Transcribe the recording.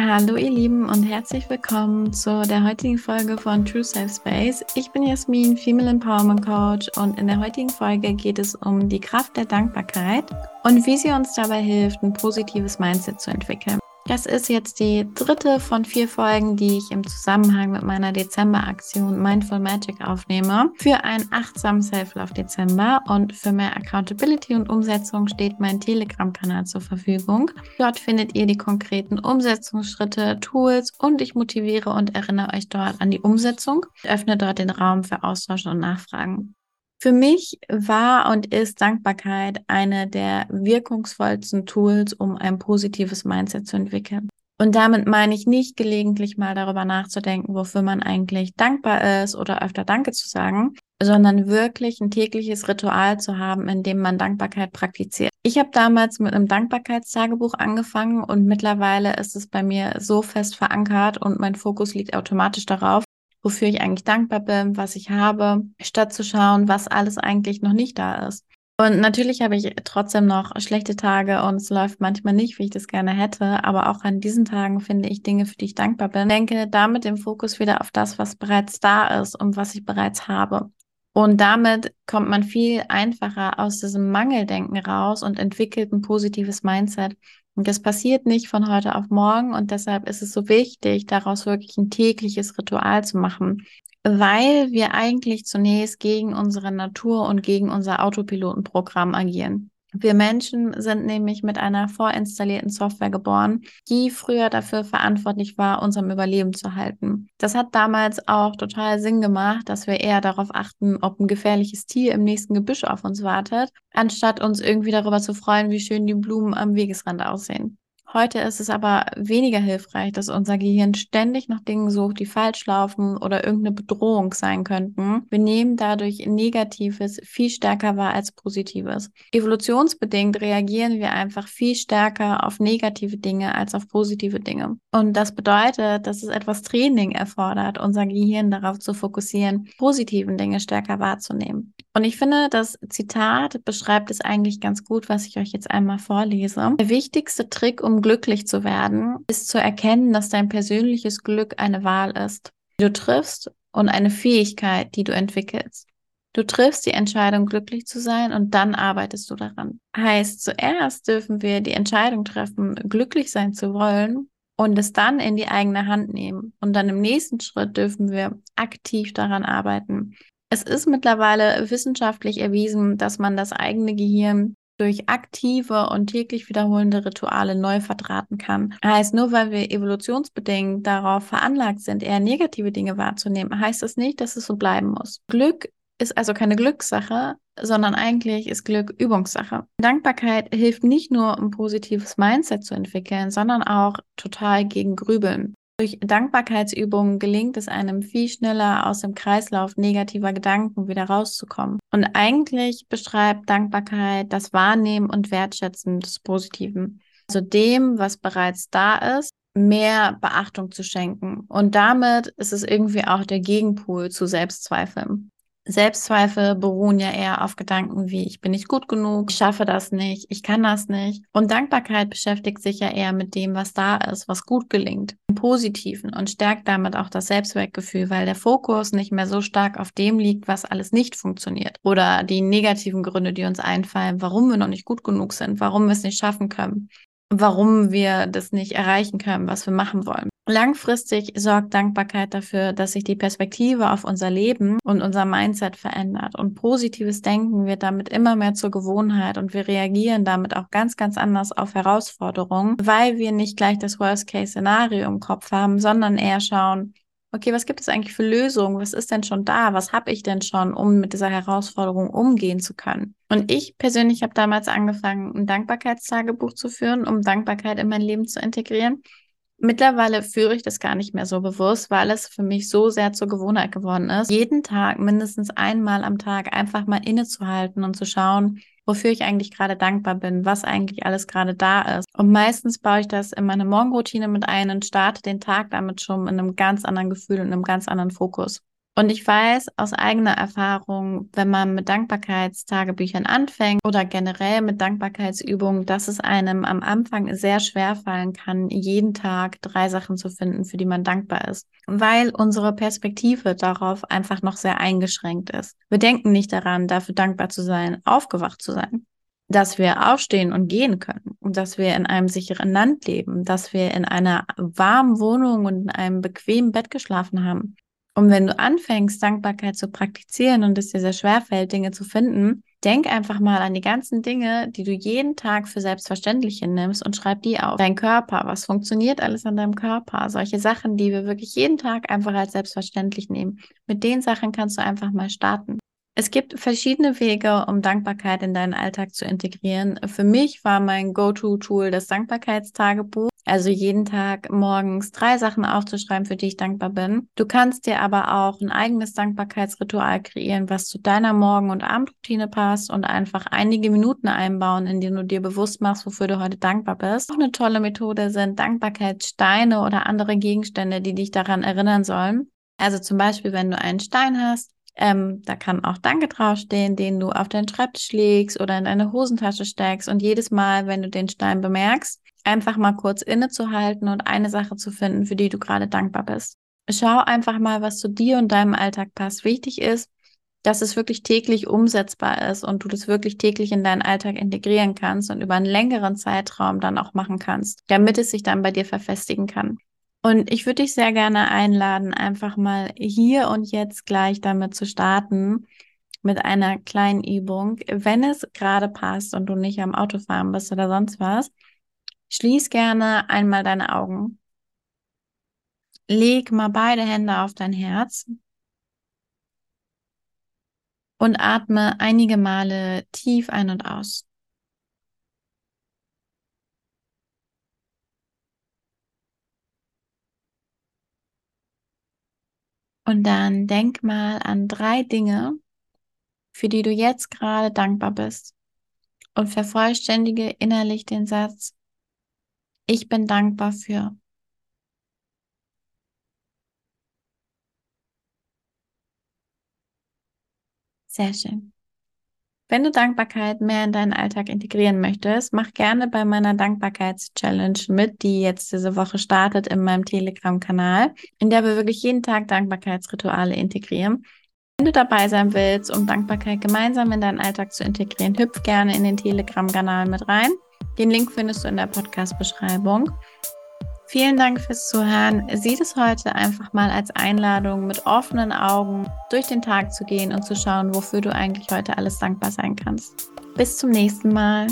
Hallo ihr Lieben und herzlich willkommen zu der heutigen Folge von True Safe Space. Ich bin Jasmin, Female Empowerment Coach und in der heutigen Folge geht es um die Kraft der Dankbarkeit und wie sie uns dabei hilft, ein positives Mindset zu entwickeln. Das ist jetzt die dritte von vier Folgen, die ich im Zusammenhang mit meiner Dezember-Aktion Mindful Magic aufnehme. Für einen achtsamen Self-Love Dezember und für mehr Accountability und Umsetzung steht mein Telegram-Kanal zur Verfügung. Dort findet ihr die konkreten Umsetzungsschritte, Tools und ich motiviere und erinnere euch dort an die Umsetzung. Ich öffne dort den Raum für Austausch und Nachfragen. Für mich war und ist Dankbarkeit eine der wirkungsvollsten Tools, um ein positives Mindset zu entwickeln. Und damit meine ich nicht gelegentlich mal darüber nachzudenken, wofür man eigentlich dankbar ist oder öfter Danke zu sagen, sondern wirklich ein tägliches Ritual zu haben, in dem man Dankbarkeit praktiziert. Ich habe damals mit einem Dankbarkeitstagebuch angefangen und mittlerweile ist es bei mir so fest verankert und mein Fokus liegt automatisch darauf, wofür ich eigentlich dankbar bin, was ich habe, statt zu schauen, was alles eigentlich noch nicht da ist. Und natürlich habe ich trotzdem noch schlechte Tage und es läuft manchmal nicht, wie ich das gerne hätte. Aber auch an diesen Tagen finde ich Dinge, für die ich dankbar bin. Ich denke damit den Fokus wieder auf das, was bereits da ist und was ich bereits habe. Und damit kommt man viel einfacher aus diesem Mangeldenken raus und entwickelt ein positives Mindset, und das passiert nicht von heute auf morgen und deshalb ist es so wichtig, daraus wirklich ein tägliches Ritual zu machen, weil wir eigentlich zunächst gegen unsere Natur und gegen unser Autopilotenprogramm agieren. Wir Menschen sind nämlich mit einer vorinstallierten Software geboren, die früher dafür verantwortlich war, unserem Überleben zu halten. Das hat damals auch total Sinn gemacht, dass wir eher darauf achten, ob ein gefährliches Tier im nächsten Gebüsch auf uns wartet, anstatt uns irgendwie darüber zu freuen, wie schön die Blumen am Wegesrand aussehen. Heute ist es aber weniger hilfreich, dass unser Gehirn ständig nach Dingen sucht, die falsch laufen oder irgendeine Bedrohung sein könnten. Wir nehmen dadurch Negatives viel stärker wahr als Positives. Evolutionsbedingt reagieren wir einfach viel stärker auf negative Dinge als auf positive Dinge. Und das bedeutet, dass es etwas Training erfordert, unser Gehirn darauf zu fokussieren, positiven Dinge stärker wahrzunehmen. Und ich finde, das Zitat beschreibt es eigentlich ganz gut, was ich euch jetzt einmal vorlese. Der wichtigste Trick, um glücklich zu werden, ist zu erkennen, dass dein persönliches Glück eine Wahl ist, die du triffst und eine Fähigkeit, die du entwickelst. Du triffst die Entscheidung, glücklich zu sein und dann arbeitest du daran. Heißt, zuerst dürfen wir die Entscheidung treffen, glücklich sein zu wollen und es dann in die eigene Hand nehmen. Und dann im nächsten Schritt dürfen wir aktiv daran arbeiten. Es ist mittlerweile wissenschaftlich erwiesen, dass man das eigene Gehirn durch aktive und täglich wiederholende Rituale neu verdrahten kann. Heißt, nur weil wir evolutionsbedingt darauf veranlagt sind, eher negative Dinge wahrzunehmen, heißt das nicht, dass es so bleiben muss. Glück ist also keine Glückssache, sondern eigentlich ist Glück Übungssache. Dankbarkeit hilft nicht nur, ein positives Mindset zu entwickeln, sondern auch total gegen Grübeln. Durch Dankbarkeitsübungen gelingt es einem viel schneller aus dem Kreislauf negativer Gedanken wieder rauszukommen. Und eigentlich beschreibt Dankbarkeit das Wahrnehmen und Wertschätzen des Positiven. Also dem, was bereits da ist, mehr Beachtung zu schenken. Und damit ist es irgendwie auch der Gegenpol zu Selbstzweifeln. Selbstzweifel beruhen ja eher auf Gedanken wie, ich bin nicht gut genug, ich schaffe das nicht, ich kann das nicht. Und Dankbarkeit beschäftigt sich ja eher mit dem, was da ist, was gut gelingt, im Positiven und stärkt damit auch das Selbstwertgefühl, weil der Fokus nicht mehr so stark auf dem liegt, was alles nicht funktioniert oder die negativen Gründe, die uns einfallen, warum wir noch nicht gut genug sind, warum wir es nicht schaffen können, warum wir das nicht erreichen können, was wir machen wollen. Langfristig sorgt Dankbarkeit dafür, dass sich die Perspektive auf unser Leben und unser Mindset verändert. Und positives Denken wird damit immer mehr zur Gewohnheit und wir reagieren damit auch ganz, ganz anders auf Herausforderungen, weil wir nicht gleich das Worst-Case-Szenario im Kopf haben, sondern eher schauen, okay, was gibt es eigentlich für Lösungen? Was ist denn schon da? Was habe ich denn schon, um mit dieser Herausforderung umgehen zu können? Und ich persönlich habe damals angefangen, ein Dankbarkeitstagebuch zu führen, um Dankbarkeit in mein Leben zu integrieren. Mittlerweile führe ich das gar nicht mehr so bewusst, weil es für mich so sehr zur Gewohnheit geworden ist, jeden Tag mindestens einmal am Tag einfach mal innezuhalten und zu schauen, wofür ich eigentlich gerade dankbar bin, was eigentlich alles gerade da ist. Und meistens baue ich das in meine Morgenroutine mit ein und starte den Tag damit schon in einem ganz anderen Gefühl und einem ganz anderen Fokus. Und ich weiß aus eigener Erfahrung, wenn man mit Dankbarkeitstagebüchern anfängt oder generell mit Dankbarkeitsübungen, dass es einem am Anfang sehr schwer fallen kann, jeden Tag drei Sachen zu finden, für die man dankbar ist, weil unsere Perspektive darauf einfach noch sehr eingeschränkt ist. Wir denken nicht daran, dafür dankbar zu sein, aufgewacht zu sein dass wir aufstehen und gehen können und dass wir in einem sicheren Land leben, dass wir in einer warmen Wohnung und in einem bequemen Bett geschlafen haben. Und wenn du anfängst, Dankbarkeit zu praktizieren und es dir sehr schwer fällt, Dinge zu finden, denk einfach mal an die ganzen Dinge, die du jeden Tag für selbstverständlich hinnimmst und schreib die auf. Dein Körper, was funktioniert alles an deinem Körper? Solche Sachen, die wir wirklich jeden Tag einfach als selbstverständlich nehmen. Mit den Sachen kannst du einfach mal starten. Es gibt verschiedene Wege, um Dankbarkeit in deinen Alltag zu integrieren. Für mich war mein Go-To-Tool das Dankbarkeitstagebuch. Also jeden Tag morgens drei Sachen aufzuschreiben, für die ich dankbar bin. Du kannst dir aber auch ein eigenes Dankbarkeitsritual kreieren, was zu deiner Morgen- und Abendroutine passt und einfach einige Minuten einbauen, in denen du dir bewusst machst, wofür du heute dankbar bist. Auch eine tolle Methode sind Dankbarkeitssteine oder andere Gegenstände, die dich daran erinnern sollen. Also zum Beispiel, wenn du einen Stein hast, ähm, da kann auch Danke draufstehen, den du auf deinen Schreibtisch legst oder in deine Hosentasche steckst. Und jedes Mal, wenn du den Stein bemerkst, einfach mal kurz innezuhalten und eine Sache zu finden, für die du gerade dankbar bist. Schau einfach mal, was zu dir und deinem Alltag passt. Wichtig ist, dass es wirklich täglich umsetzbar ist und du das wirklich täglich in deinen Alltag integrieren kannst und über einen längeren Zeitraum dann auch machen kannst, damit es sich dann bei dir verfestigen kann. Und ich würde dich sehr gerne einladen, einfach mal hier und jetzt gleich damit zu starten, mit einer kleinen Übung. Wenn es gerade passt und du nicht am Autofahren bist oder sonst was, schließ gerne einmal deine Augen. Leg mal beide Hände auf dein Herz und atme einige Male tief ein und aus. Und dann denk mal an drei Dinge, für die du jetzt gerade dankbar bist. Und vervollständige innerlich den Satz, ich bin dankbar für. Sehr schön. Wenn du Dankbarkeit mehr in deinen Alltag integrieren möchtest, mach gerne bei meiner Dankbarkeits-Challenge mit, die jetzt diese Woche startet in meinem Telegram-Kanal, in der wir wirklich jeden Tag Dankbarkeitsrituale integrieren. Wenn du dabei sein willst, um Dankbarkeit gemeinsam in deinen Alltag zu integrieren, hüpf gerne in den Telegram-Kanal mit rein. Den Link findest du in der Podcast-Beschreibung. Vielen Dank fürs Zuhören. Sieh es heute einfach mal als Einladung, mit offenen Augen durch den Tag zu gehen und zu schauen, wofür du eigentlich heute alles dankbar sein kannst. Bis zum nächsten Mal.